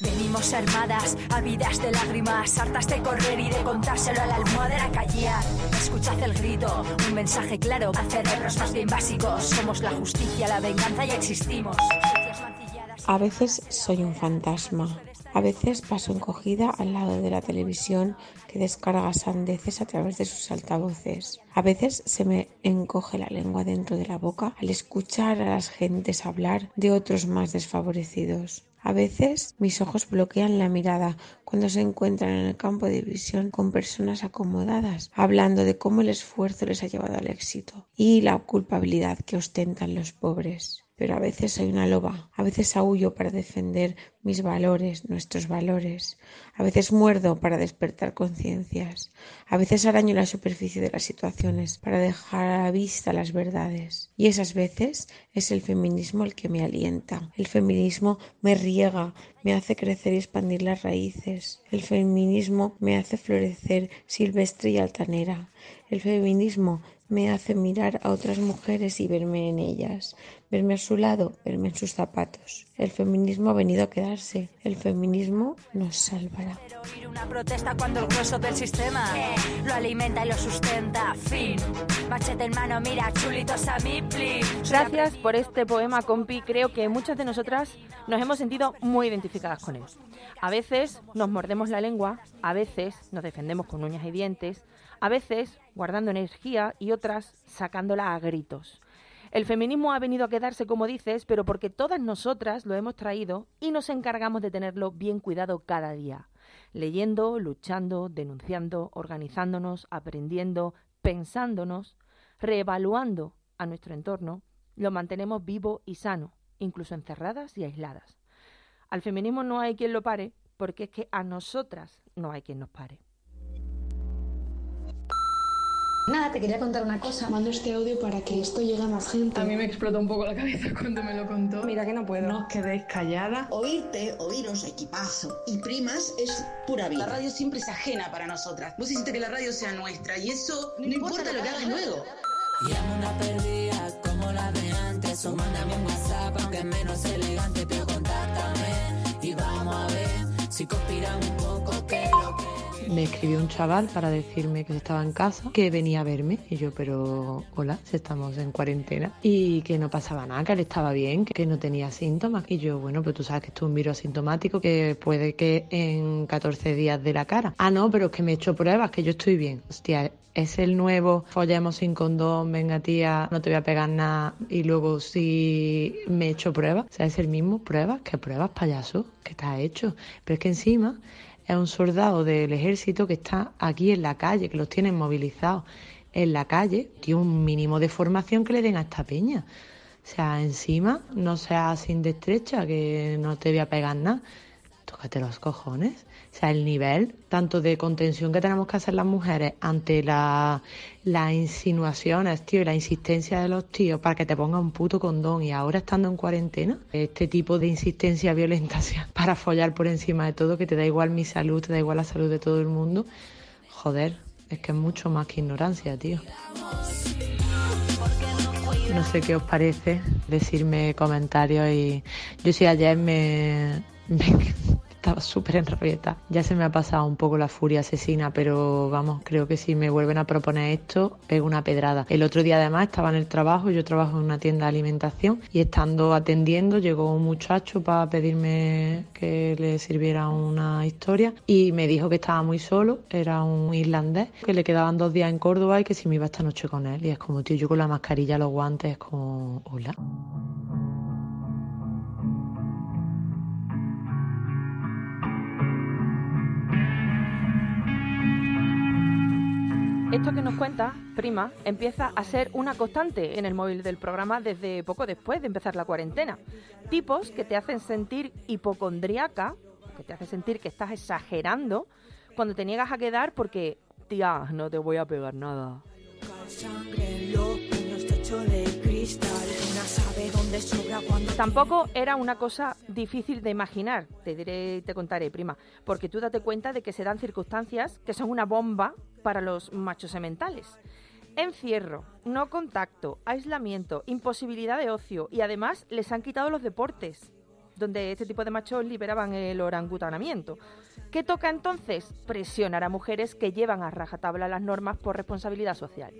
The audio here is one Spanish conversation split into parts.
Venimos armadas, ávidas de lágrimas, hartas de correr y de contárselo a la almohadera callar. Escuchad el grito, un mensaje claro a cerebros más bien básicos. Somos la justicia, la venganza y existimos. A veces soy un fantasma. A veces paso encogida al lado de la televisión que descarga sandeces a través de sus altavoces. A veces se me encoge la lengua dentro de la boca al escuchar a las gentes hablar de otros más desfavorecidos. A veces mis ojos bloquean la mirada cuando se encuentran en el campo de visión con personas acomodadas, hablando de cómo el esfuerzo les ha llevado al éxito y la culpabilidad que ostentan los pobres pero a veces soy una loba, a veces aullo para defender mis valores, nuestros valores, a veces muerdo para despertar conciencias, a veces araño la superficie de las situaciones para dejar a vista las verdades. Y esas veces es el feminismo el que me alienta, el feminismo me riega, me hace crecer y expandir las raíces, el feminismo me hace florecer silvestre y altanera, el feminismo me hace mirar a otras mujeres y verme en ellas, verme a su lado, verme en sus zapatos. El feminismo ha venido a quedarse, el feminismo nos salvará. Una protesta cuando el grueso del sistema lo alimenta y lo sustenta. Fin. Machete en mano, mira, chulitos a mí, please. Gracias por este poema, compi. Creo que muchas de nosotras nos hemos sentido muy identificadas con él. A veces nos mordemos la lengua, a veces nos defendemos con uñas y dientes, a veces guardando energía y otras sacándola a gritos. El feminismo ha venido a quedarse, como dices, pero porque todas nosotras lo hemos traído y nos encargamos de tenerlo bien cuidado cada día. Leyendo, luchando, denunciando, organizándonos, aprendiendo, pensándonos, reevaluando a nuestro entorno, lo mantenemos vivo y sano, incluso encerradas y aisladas. Al feminismo no hay quien lo pare, porque es que a nosotras no hay quien nos pare. Nada, te quería contar una cosa. Mando este audio para que esto llegue a más gente. A mí me explotó un poco la cabeza cuando me lo contó. Mira que no puedo. No os quedéis calladas. Oírte, oíros, equipazo y primas es pura vida. La radio siempre es ajena para nosotras. Vos hiciste que la radio sea nuestra y eso no, importa, lo que hagas luego. Y una perdida como la de antes. O mándame un WhatsApp, aunque menos elegante, pero contáctame. Y vamos a ver si conspiramos un poco que lo que me escribió un chaval para decirme que estaba en casa, que venía a verme. Y yo, pero hola, si estamos en cuarentena. Y que no pasaba nada, que él estaba bien, que no tenía síntomas. Y yo, bueno, pero tú sabes que esto es un virus asintomático que puede que en 14 días de la cara. Ah, no, pero es que me he hecho pruebas, que yo estoy bien. Hostia, es el nuevo follemos sin condón, venga tía, no te voy a pegar nada y luego si me he hecho pruebas. O sea, es el mismo pruebas, ¿qué pruebas, payaso? ¿Qué te has hecho? Pero es que encima es un soldado del ejército que está aquí en la calle, que los tienen movilizados en la calle, tiene un mínimo de formación que le den a esta peña. O sea, encima no seas sin estrecha, que no te voy a pegar nada. Tócate los cojones. O sea, el nivel tanto de contención que tenemos que hacer las mujeres ante las insinuaciones, tío, y la insistencia de los tíos para que te ponga un puto condón y ahora estando en cuarentena, este tipo de insistencia violenta para follar por encima de todo, que te da igual mi salud, te da igual la salud de todo el mundo, joder, es que es mucho más que ignorancia, tío. No sé qué os parece decirme comentarios y yo sí ayer me estaba súper enrabieta. Ya se me ha pasado un poco la furia asesina, pero vamos, creo que si me vuelven a proponer esto, es una pedrada. El otro día además estaba en el trabajo, yo trabajo en una tienda de alimentación y estando atendiendo llegó un muchacho para pedirme que le sirviera una historia y me dijo que estaba muy solo, era un irlandés, que le quedaban dos días en Córdoba y que si me iba esta noche con él. Y es como, tío, yo con la mascarilla, los guantes, es como, hola. Esto que nos cuenta, prima, empieza a ser una constante en el móvil del programa desde poco después de empezar la cuarentena. Tipos que te hacen sentir hipocondriaca, que te hacen sentir que estás exagerando cuando te niegas a quedar porque, tía, no te voy a pegar nada. Tampoco era una cosa difícil de imaginar, te diré, te contaré, prima, porque tú date cuenta de que se dan circunstancias que son una bomba para los machos sementales. Encierro, no contacto, aislamiento, imposibilidad de ocio y además les han quitado los deportes, donde este tipo de machos liberaban el orangutanamiento. ¿Qué toca entonces? Presionar a mujeres que llevan a rajatabla las normas por responsabilidad social.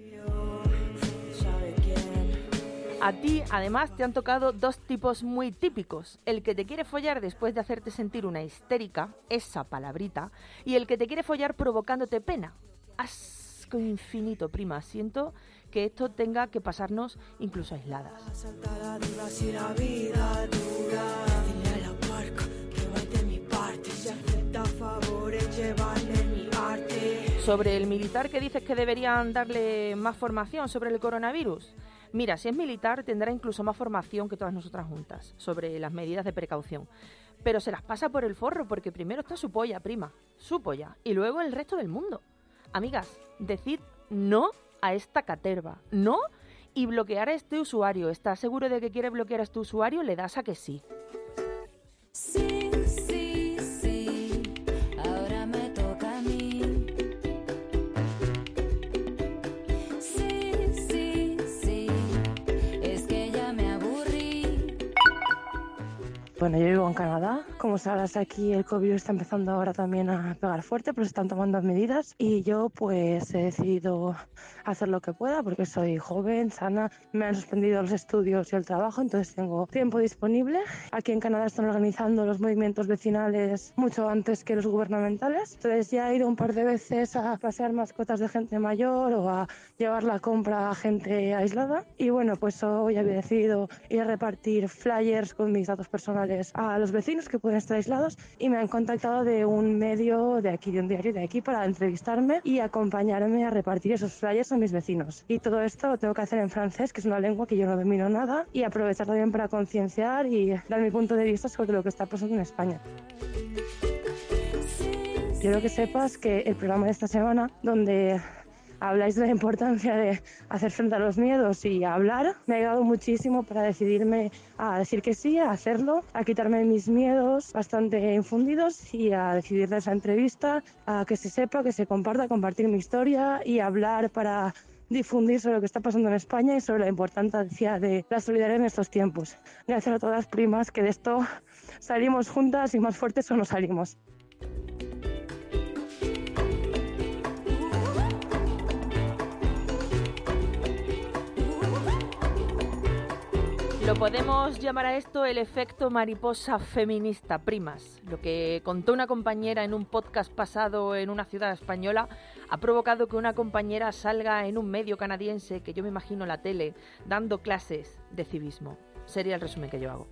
A ti, además, te han tocado dos tipos muy típicos. El que te quiere follar después de hacerte sentir una histérica, esa palabrita, y el que te quiere follar provocándote pena. Asco infinito, prima. Siento que esto tenga que pasarnos incluso aisladas. Sobre el militar que dices que deberían darle más formación sobre el coronavirus. Mira, si es militar tendrá incluso más formación que todas nosotras juntas sobre las medidas de precaución. Pero se las pasa por el forro porque primero está su polla, prima, su polla, y luego el resto del mundo. Amigas, decid no a esta caterva, no y bloquear a este usuario. ¿Estás seguro de que quiere bloquear a este usuario? Le das a que sí. Bueno, yo vivo en Canadá. Como sabrás, aquí el COVID está empezando ahora también a pegar fuerte, pero se están tomando medidas. Y yo pues he decidido hacer lo que pueda porque soy joven, sana, me han suspendido los estudios y el trabajo, entonces tengo tiempo disponible. Aquí en Canadá están organizando los movimientos vecinales mucho antes que los gubernamentales, entonces ya he ido un par de veces a pasear mascotas de gente mayor o a llevar la compra a gente aislada. Y bueno, pues hoy había decidido ir a repartir flyers con mis datos personales a los vecinos que pueden estar aislados y me han contactado de un medio de aquí, de un diario de aquí para entrevistarme y acompañarme a repartir esos flyers a mis vecinos. Y todo esto lo tengo que hacer en francés, que es una lengua que yo no domino nada, y aprovechar también para concienciar y dar mi punto de vista sobre lo que está pasando en España. Quiero que sepas que el programa de esta semana, donde habláis de la importancia de hacer frente a los miedos y hablar, me ha ayudado muchísimo para decidirme a decir que sí, a hacerlo, a quitarme mis miedos bastante infundidos y a decidir de esa entrevista, a que se sepa, que se comparta, compartir mi historia y hablar para difundir sobre lo que está pasando en España y sobre la importancia de la solidaridad en estos tiempos. Gracias a todas las primas que de esto salimos juntas y más fuertes o no salimos. Podemos llamar a esto el efecto mariposa feminista, primas. Lo que contó una compañera en un podcast pasado en una ciudad española ha provocado que una compañera salga en un medio canadiense, que yo me imagino la tele, dando clases de civismo. Sería el resumen que yo hago.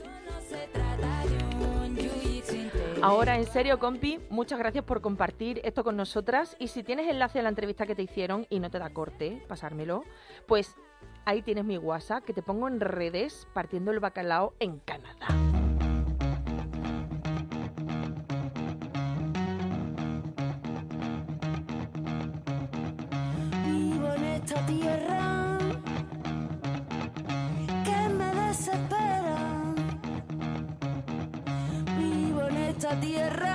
Ahora, en serio, compi, muchas gracias por compartir esto con nosotras. Y si tienes enlace a la entrevista que te hicieron y no te da corte, pasármelo, pues ahí tienes mi WhatsApp que te pongo en redes partiendo el bacalao en Canadá. Vivo en esta tierra que me desespera. Vivo en esta tierra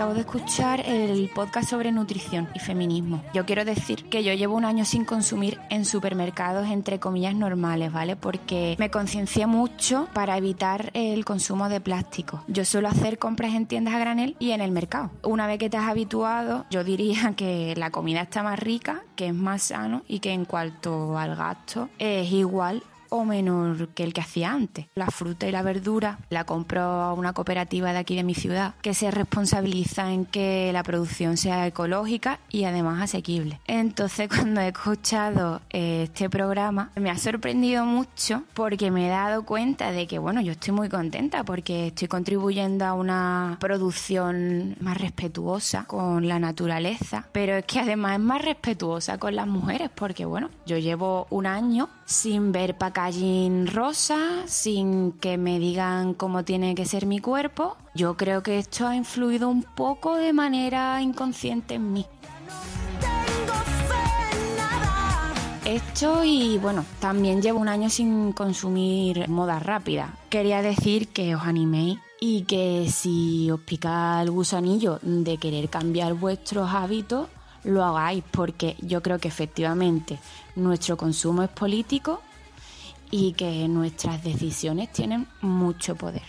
Acabo de escuchar el podcast sobre nutrición y feminismo. Yo quiero decir que yo llevo un año sin consumir en supermercados, entre comillas, normales, ¿vale? Porque me conciencié mucho para evitar el consumo de plástico. Yo suelo hacer compras en tiendas a granel y en el mercado. Una vez que te has habituado, yo diría que la comida está más rica, que es más sano y que en cuanto al gasto es igual o menor que el que hacía antes. La fruta y la verdura la compro a una cooperativa de aquí de mi ciudad que se responsabiliza en que la producción sea ecológica y además asequible. Entonces cuando he escuchado eh, este programa me ha sorprendido mucho porque me he dado cuenta de que bueno, yo estoy muy contenta porque estoy contribuyendo a una producción más respetuosa con la naturaleza, pero es que además es más respetuosa con las mujeres porque bueno, yo llevo un año sin ver packaging rosa, sin que me digan cómo tiene que ser mi cuerpo. Yo creo que esto ha influido un poco de manera inconsciente en mí. Esto y bueno, también llevo un año sin consumir moda rápida. Quería decir que os animéis y que si os pica el gusanillo de querer cambiar vuestros hábitos, lo hagáis porque yo creo que efectivamente nuestro consumo es político y que nuestras decisiones tienen mucho poder,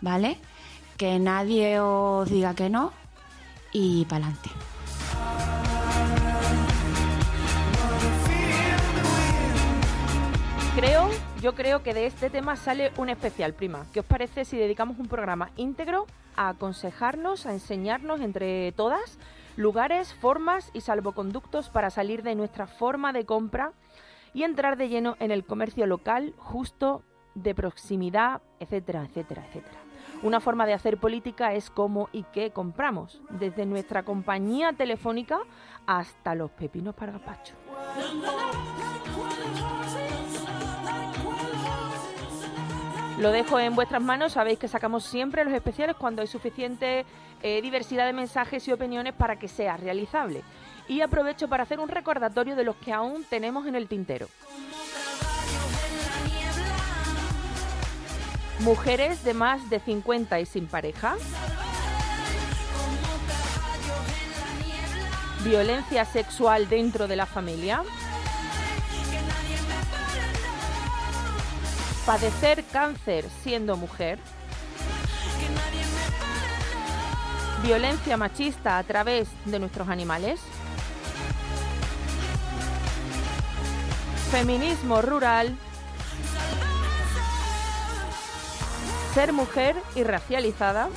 ¿vale? Que nadie os diga que no y para adelante. Creo, yo creo que de este tema sale un especial, prima. ¿Qué os parece si dedicamos un programa íntegro a aconsejarnos, a enseñarnos entre todas lugares, formas y salvoconductos para salir de nuestra forma de compra y entrar de lleno en el comercio local, justo, de proximidad, etcétera, etcétera, etcétera. Una forma de hacer política es cómo y qué compramos, desde nuestra compañía telefónica hasta los pepinos para gazpacho. Lo dejo en vuestras manos, sabéis que sacamos siempre los especiales cuando hay suficiente eh, diversidad de mensajes y opiniones para que sea realizable. Y aprovecho para hacer un recordatorio de los que aún tenemos en el tintero. Mujeres de más de 50 y sin pareja. Violencia sexual dentro de la familia. Padecer cáncer siendo mujer. Violencia machista a través de nuestros animales. Feminismo rural. Ser mujer y racializada.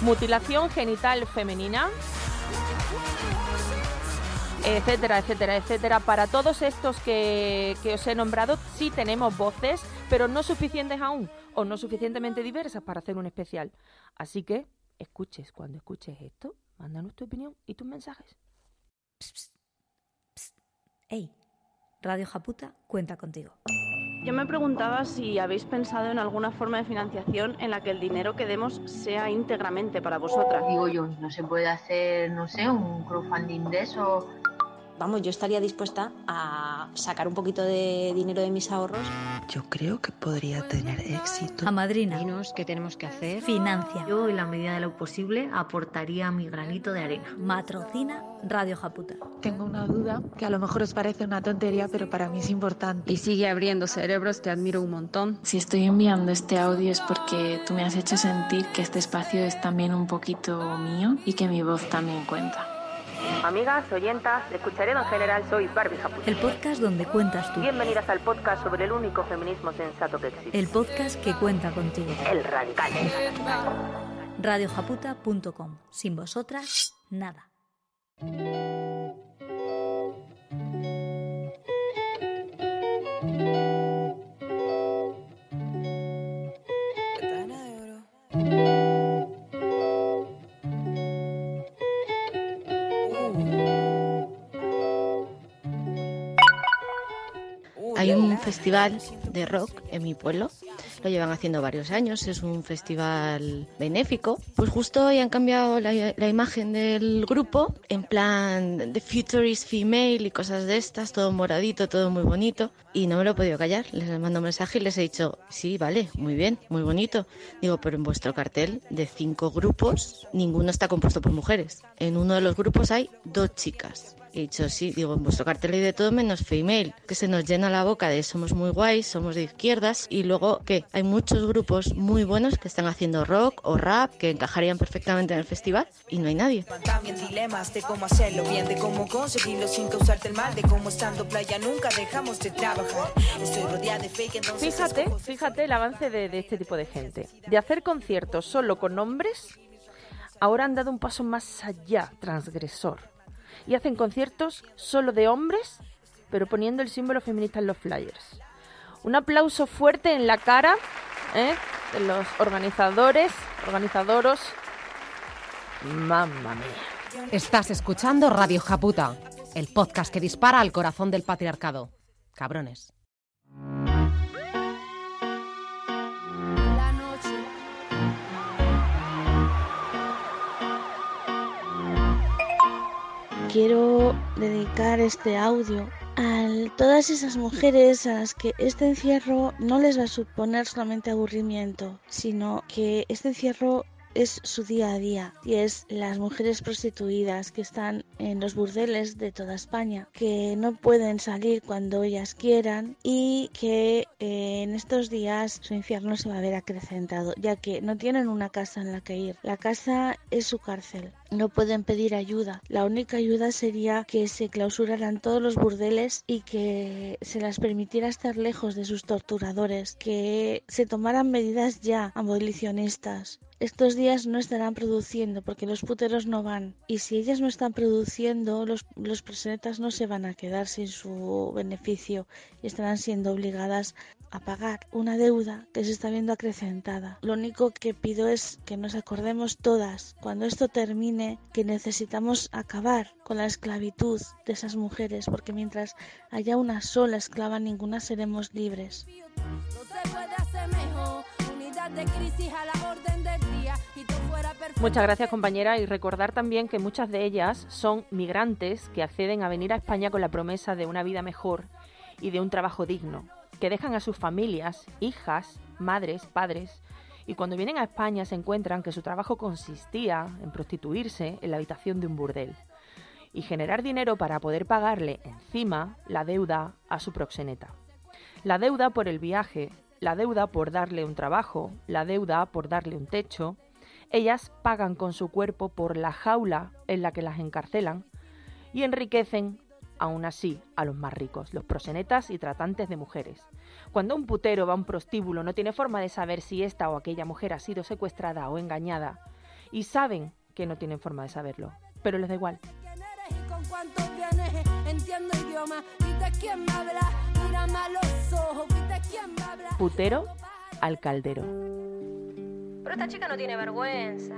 Mutilación genital femenina etcétera, etcétera, etcétera. Para todos estos que, que, os he nombrado, sí tenemos voces, pero no suficientes aún, o no suficientemente diversas para hacer un especial. Así que, escuches, cuando escuches esto, mándanos tu opinión y tus mensajes. Ey, Radio Japuta cuenta contigo. Yo me preguntaba si habéis pensado en alguna forma de financiación en la que el dinero que demos sea íntegramente para vosotras. Digo yo, no se puede hacer, no sé, un crowdfunding de eso vamos, yo estaría dispuesta a sacar un poquito de dinero de mis ahorros. Yo creo que podría tener éxito. A madrina. Dinos qué tenemos que hacer. Financia. Yo, en la medida de lo posible, aportaría mi granito de arena. Matrocina Radio Japuta. Tengo una duda que a lo mejor os parece una tontería, pero para mí es importante. Y sigue abriendo cerebros, te admiro un montón. Si estoy enviando este audio es porque tú me has hecho sentir que este espacio es también un poquito mío y que mi voz también cuenta. Amigas, oyentas, de Escucharedo en general, soy Barbie Japuta. El podcast donde cuentas tú. Bienvenidas al podcast sobre el único feminismo sensato que existe. El podcast que cuenta contigo. El radical. Radiojaputa.com. Sin vosotras, nada. Hay un festival de rock en mi pueblo, lo llevan haciendo varios años, es un festival benéfico. Pues justo hoy han cambiado la, la imagen del grupo en plan The Future is Female y cosas de estas, todo moradito, todo muy bonito. Y no me lo he podido callar, les mando un mensaje y les he dicho, sí, vale, muy bien, muy bonito. Digo, pero en vuestro cartel de cinco grupos, ninguno está compuesto por mujeres. En uno de los grupos hay dos chicas. He dicho, sí, digo, en vuestro cartel hay de todo menos female, que se nos llena la boca de somos muy guays, somos de izquierdas, y luego que hay muchos grupos muy buenos que están haciendo rock o rap que encajarían perfectamente en el festival y no hay nadie. Dilemas de cómo hacerlo bien, de cómo conseguirlo sin causarte el mal, de cómo estando playa nunca dejamos de trabajar. Fíjate, fíjate el avance de, de este tipo de gente. De hacer conciertos solo con hombres, ahora han dado un paso más allá, transgresor y hacen conciertos solo de hombres, pero poniendo el símbolo feminista en los flyers. Un aplauso fuerte en la cara ¿eh? de los organizadores, organizadoros. Mamma mía. Estás escuchando Radio Japuta, el podcast que dispara al corazón del patriarcado. Cabrones. Quiero dedicar este audio a todas esas mujeres a las que este encierro no les va a suponer solamente aburrimiento, sino que este encierro es su día a día y es las mujeres prostituidas que están en los burdeles de toda España, que no pueden salir cuando ellas quieran y que eh, en estos días su infierno se va a ver acrecentado, ya que no tienen una casa en la que ir. La casa es su cárcel. No pueden pedir ayuda. La única ayuda sería que se clausuraran todos los burdeles y que se las permitiera estar lejos de sus torturadores, que se tomaran medidas ya abolicionistas, estos días no estarán produciendo porque los puteros no van. Y si ellas no están produciendo, los, los no se van a quedar sin su beneficio y estarán siendo obligadas a pagar una deuda que se está viendo acrecentada. Lo único que pido es que nos acordemos todas, cuando esto termine, que necesitamos acabar con la esclavitud de esas mujeres, porque mientras haya una sola esclava, ninguna seremos libres. Muchas gracias compañera y recordar también que muchas de ellas son migrantes que acceden a venir a España con la promesa de una vida mejor y de un trabajo digno, que dejan a sus familias, hijas, madres, padres, y cuando vienen a España se encuentran que su trabajo consistía en prostituirse en la habitación de un burdel y generar dinero para poder pagarle encima la deuda a su proxeneta. La deuda por el viaje, la deuda por darle un trabajo, la deuda por darle un techo. Ellas pagan con su cuerpo por la jaula en la que las encarcelan y enriquecen aún así a los más ricos, los prosenetas y tratantes de mujeres. Cuando un putero va a un prostíbulo no tiene forma de saber si esta o aquella mujer ha sido secuestrada o engañada y saben que no tienen forma de saberlo, pero les da igual. Putero al caldero. Pero esta chica no tiene vergüenza.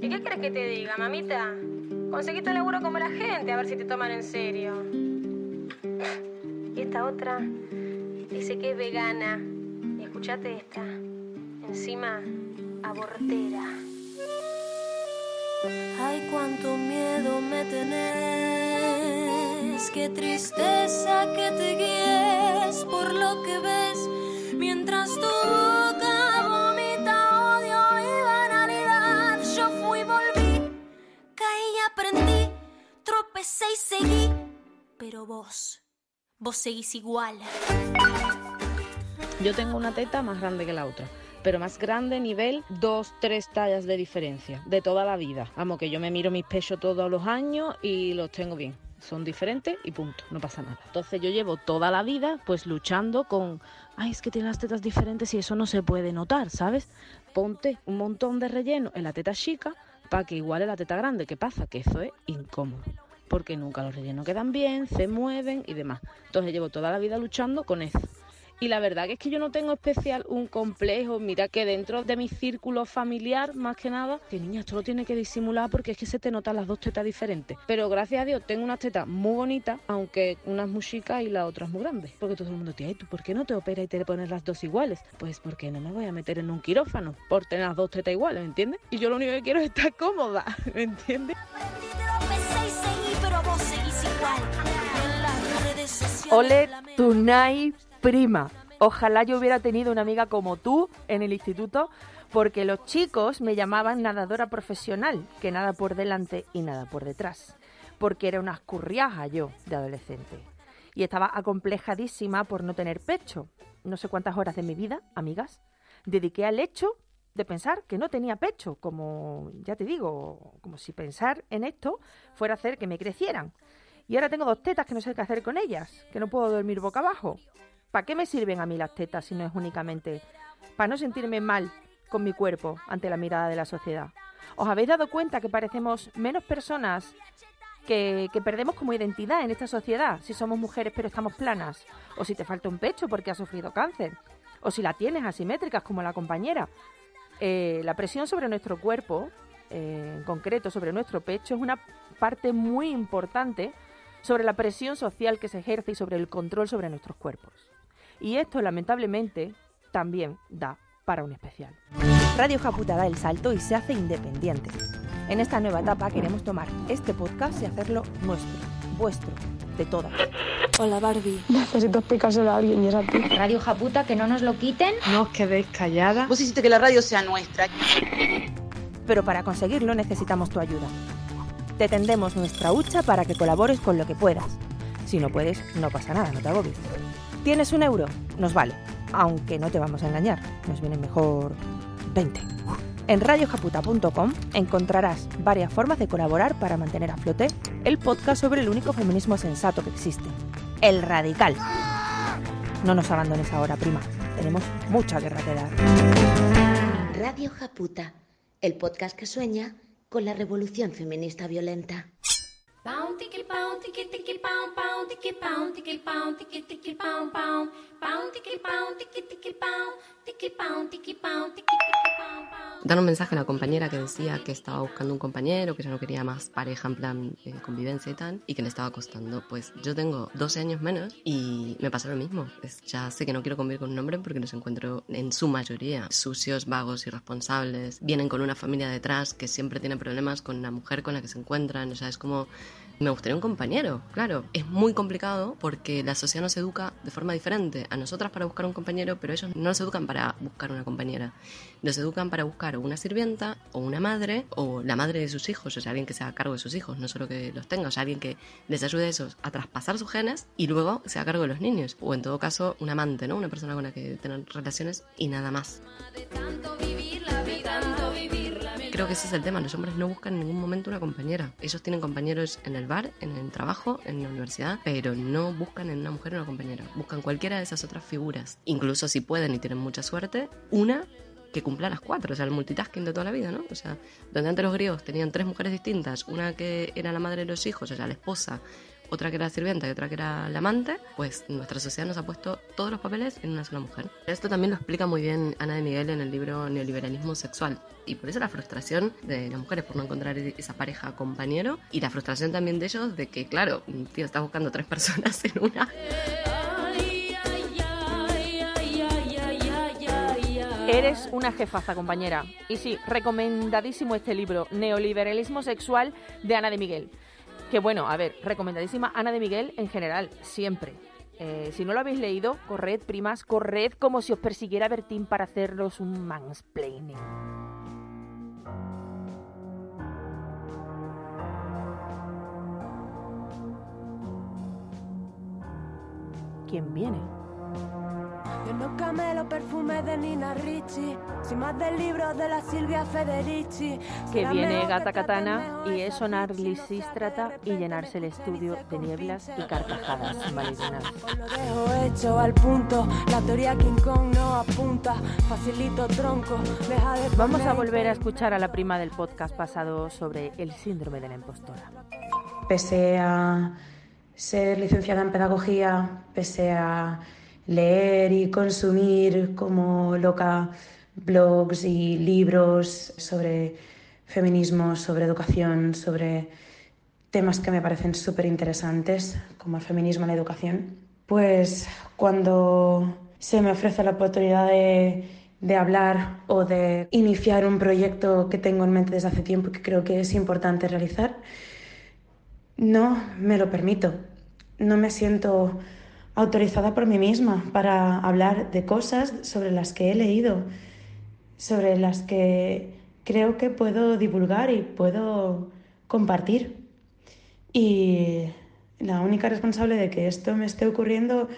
¿Y qué crees que te diga, mamita? Conseguiste un laburo como la gente, a ver si te toman en serio. Y esta otra dice que es vegana. Y escúchate esta. Encima, abortera. Ay, cuánto miedo me tenés, qué tristeza que te guíes por lo que ves, mientras tu tropecé y seguí, pero vos, vos seguís igual. Yo tengo una teta más grande que la otra pero más grande nivel dos, tres tallas de diferencia de toda la vida. Vamos, que yo me miro mis pechos todos los años y los tengo bien. Son diferentes y punto, no pasa nada. Entonces yo llevo toda la vida pues luchando con, ay, es que tiene las tetas diferentes y eso no se puede notar, ¿sabes? Ponte un montón de relleno en la teta chica para que iguale la teta grande. ¿Qué pasa? Que eso es incómodo porque nunca los rellenos quedan bien, se mueven y demás. Entonces llevo toda la vida luchando con eso. Y la verdad que es que yo no tengo especial un complejo. Mira que dentro de mi círculo familiar, más que nada, que niña, esto lo tiene que disimular porque es que se te notan las dos tetas diferentes. Pero gracias a Dios tengo unas tetas muy bonitas, aunque una es muy chica y la otra es muy grande. Porque todo el mundo te dice, ¿tú por qué no te operas y te pones las dos iguales? Pues porque no me voy a meter en un quirófano por tener las dos tetas iguales, ¿me entiendes? Y yo lo único que quiero es estar cómoda, ¿me entiendes? Ole Tunai prima. Ojalá yo hubiera tenido una amiga como tú en el instituto, porque los chicos me llamaban nadadora profesional, que nada por delante y nada por detrás, porque era una escurriaja yo de adolescente. Y estaba acomplejadísima por no tener pecho. No sé cuántas horas de mi vida, amigas, dediqué al hecho de pensar que no tenía pecho, como ya te digo, como si pensar en esto fuera hacer que me crecieran. Y ahora tengo dos tetas que no sé qué hacer con ellas, que no puedo dormir boca abajo. ¿Para qué me sirven a mí las tetas si no es únicamente para no sentirme mal con mi cuerpo ante la mirada de la sociedad? ¿Os habéis dado cuenta que parecemos menos personas que, perdemos como identidad en esta sociedad si somos mujeres pero estamos planas? ¿O si te falta un pecho porque has sufrido cáncer? ¿O si la tienes asimétricas como la compañera? Eh, la presión sobre nuestro cuerpo, eh, en concreto sobre nuestro pecho, es una parte muy importante sobre la presión social que se ejerce y sobre el control sobre nuestros cuerpos. Y esto, lamentablemente, también da para un especial. Radio Japuta da el salto y se hace independiente. En esta nueva etapa queremos tomar este podcast y hacerlo nuestro, vuestro, de todas. Hola Barbie. Necesito explicárselo a alguien y es a ti. Radio Japuta, que no nos lo quiten. No os quedéis calladas. Vos hiciste que la radio sea nuestra. Pero para conseguirlo necesitamos tu ayuda. Te tendemos nuestra hucha para que colabores con lo que puedas. Si no puedes, no pasa nada, no te agobies. ¿Tienes un euro? Nos vale. Aunque no te vamos a engañar, nos viene mejor 20. En radiojaputa.com encontrarás varias formas de colaborar para mantener a flote el podcast sobre el único feminismo sensato que existe, el radical. No nos abandones ahora, prima. Tenemos mucha guerra que dar. Radio Japuta, el podcast que sueña con la revolución feminista violenta. Dan un mensaje a la compañera que decía que estaba buscando un compañero, que ya no quería más pareja en plan eh, convivencia y tal, y que le estaba costando. Pues yo tengo 12 años menos y me pasa lo mismo. Ya sé que no quiero convivir con un hombre porque los encuentro en su mayoría sucios, vagos, irresponsables. Vienen con una familia detrás que siempre tiene problemas con la mujer con la que se encuentran. O sea, es como me gustaría un compañero, claro. Es muy complicado porque la sociedad nos educa de forma diferente. A nosotras para buscar un compañero, pero ellos no nos educan para buscar una compañera. Nos educan para buscar una sirvienta, o una madre, o la madre de sus hijos, o sea, alguien que se haga cargo de sus hijos, no solo que los tenga, o sea, alguien que les ayude a esos a traspasar sus genes y luego se haga cargo de los niños. O en todo caso, un amante, ¿no? Una persona con la que tener relaciones y nada más. Creo que ese es el tema. Los hombres no buscan en ningún momento una compañera. Ellos tienen compañeros en el en el trabajo, en la universidad, pero no buscan en una mujer una compañera. Buscan cualquiera de esas otras figuras. Incluso si pueden y tienen mucha suerte, una que cumpla las cuatro, o sea, el multitasking de toda la vida, ¿no? O sea, donde antes los griegos tenían tres mujeres distintas, una que era la madre de los hijos, o sea, la esposa, otra que era sirvienta y otra que era la amante, pues nuestra sociedad nos ha puesto todos los papeles en una sola mujer. Esto también lo explica muy bien Ana de Miguel en el libro Neoliberalismo Sexual. Y por eso la frustración de las mujeres por no encontrar esa pareja compañero y la frustración también de ellos de que, claro, tío, estás buscando tres personas en una. Eres una jefaza, compañera. Y sí, recomendadísimo este libro, Neoliberalismo Sexual, de Ana de Miguel. Que bueno, a ver, recomendadísima Ana de Miguel en general, siempre. Eh, si no lo habéis leído, corred, primas, corred como si os persiguiera Bertín para haceros un mansplaining. ¿Quién viene? Yo no camelo perfumes de Nina Ricci, sin más del libro de la Silvia Federici. Que viene Gata Katana y es sonar Lisístrata y llenarse el estudio de nieblas y carcajadas valerinas. Lo dejo hecho al punto, la teoría King Kong no apunta, facilito tronco, deja de Vamos a volver a escuchar a la prima del podcast pasado sobre el síndrome de la impostora. pese a ser licenciada en pedagogía, pese a leer y consumir como loca blogs y libros sobre feminismo, sobre educación, sobre temas que me parecen súper interesantes, como el feminismo en la educación, pues cuando se me ofrece la oportunidad de, de hablar o de iniciar un proyecto que tengo en mente desde hace tiempo y que creo que es importante realizar, no me lo permito. No me siento autorizada por mí misma para hablar de cosas sobre las que he leído, sobre las que creo que puedo divulgar y puedo compartir. Y la única responsable de que esto me esté ocurriendo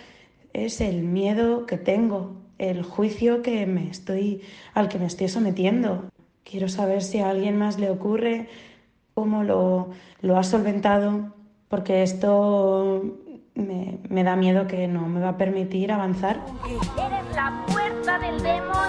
es el miedo que tengo, el juicio que me estoy, al que me estoy sometiendo. Quiero saber si a alguien más le ocurre, cómo lo, lo ha solventado, porque esto me, me da miedo que no me va a permitir avanzar. Puerta puta del demonio.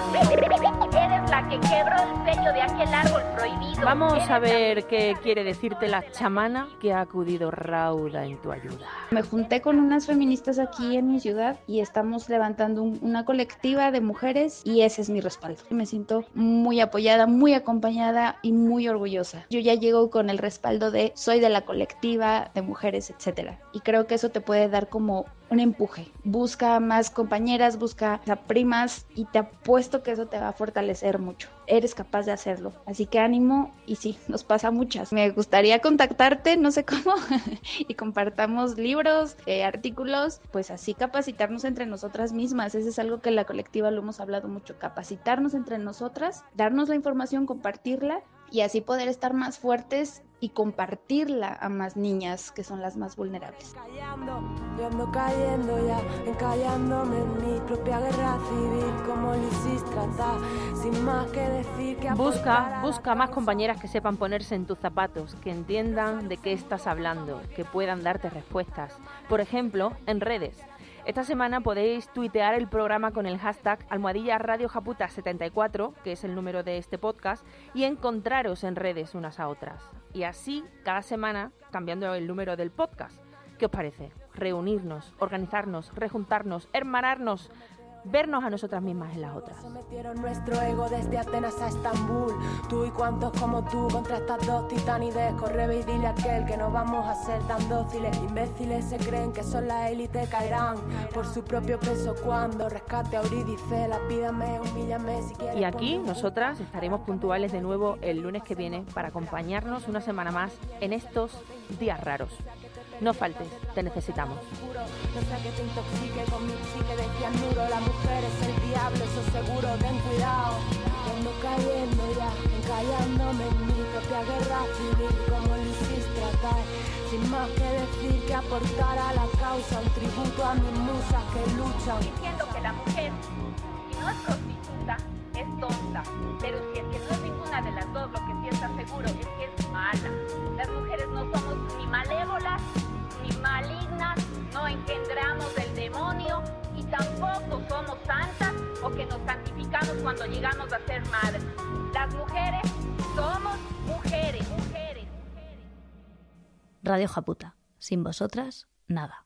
Eres la que quebró el sello de aquel árbol prohibido. Vamos a ver qué quiere decirte la chamana que ha acudido rauda en tu ayuda. Me junté con unas feministas aquí en mi ciudad y estamos levantando un- una colectiva de mujeres y ese es mi respaldo. Me siento muy apoyada, muy acompañada y muy orgullosa. Yo ya llego con el respaldo de soy de la colectiva de mujeres, etcétera. Y creo que eso te puede dar como un empuje. Busca más compañeras, busca a primas y te apuesto que eso te va a fortalecer mucho. Eres capaz de hacerlo. Así que ánimo y sí, nos pasa muchas. Me gustaría contactarte, no sé cómo, y compartamos libros, eh, artículos, pues así capacitarnos entre nosotras mismas. Eso es algo que en la colectiva lo hemos hablado mucho, capacitarnos entre nosotras, darnos la información, compartirla y así poder estar más fuertes y compartirla a más niñas que son las más vulnerables. Yo ando cayendo ya, encallándome en mi propia guerra civil, como Lisistrata, sin más que decir que Busca, busca más compañeras que sepan ponerse en tus zapatos, que entiendan de qué estás hablando, que puedan darte respuestas. Por ejemplo, en redes. Esta semana podéis tuitear el programa con el hashtag almohadilla Radio Japuta 74, que es el número de este podcast, y encontraros en redes unas a otras. Y así, cada semana, cambiando el número del podcast. ¿Qué os parece? Reunirnos, organizarnos, rejuntarnos, hermanarnos, vernos a nosotras mismas en las otras. Sometieron nuestro ego desde Atenas a Estambul. Tú y cuantos como tú contra estas dos titanides. Corre y dile a aquel que no vamos a ser tan dóciles. Imbéciles se creen que son la élite, caerán por su propio peso cuando rescate a Eurídice. La pídame, humíllame si quieres. Y aquí nosotras estaremos puntuales de nuevo el lunes que viene para acompañarnos una semana más en estos días raros. No faltes, te necesitamos. No sé que te intoxique con mi psique de cianuro. La mujer es el diablo, eso seguro, ten cuidado. Yo Ando cayendo ya, encallándome en mi propia guerra civil, como Lisistrata. Sin más que decir que aportar a la causa un tributo a mis musas que luchan. Diciendo que la mujer, si no es prostituta, es tonta. Pero si es que no es ninguna de las dos, lo que sí está seguro es que es mala. Engendramos del demonio y tampoco somos santas o que nos santificamos cuando llegamos a ser madres. Las mujeres somos mujeres, mujeres. Radio Japuta. Sin vosotras, nada.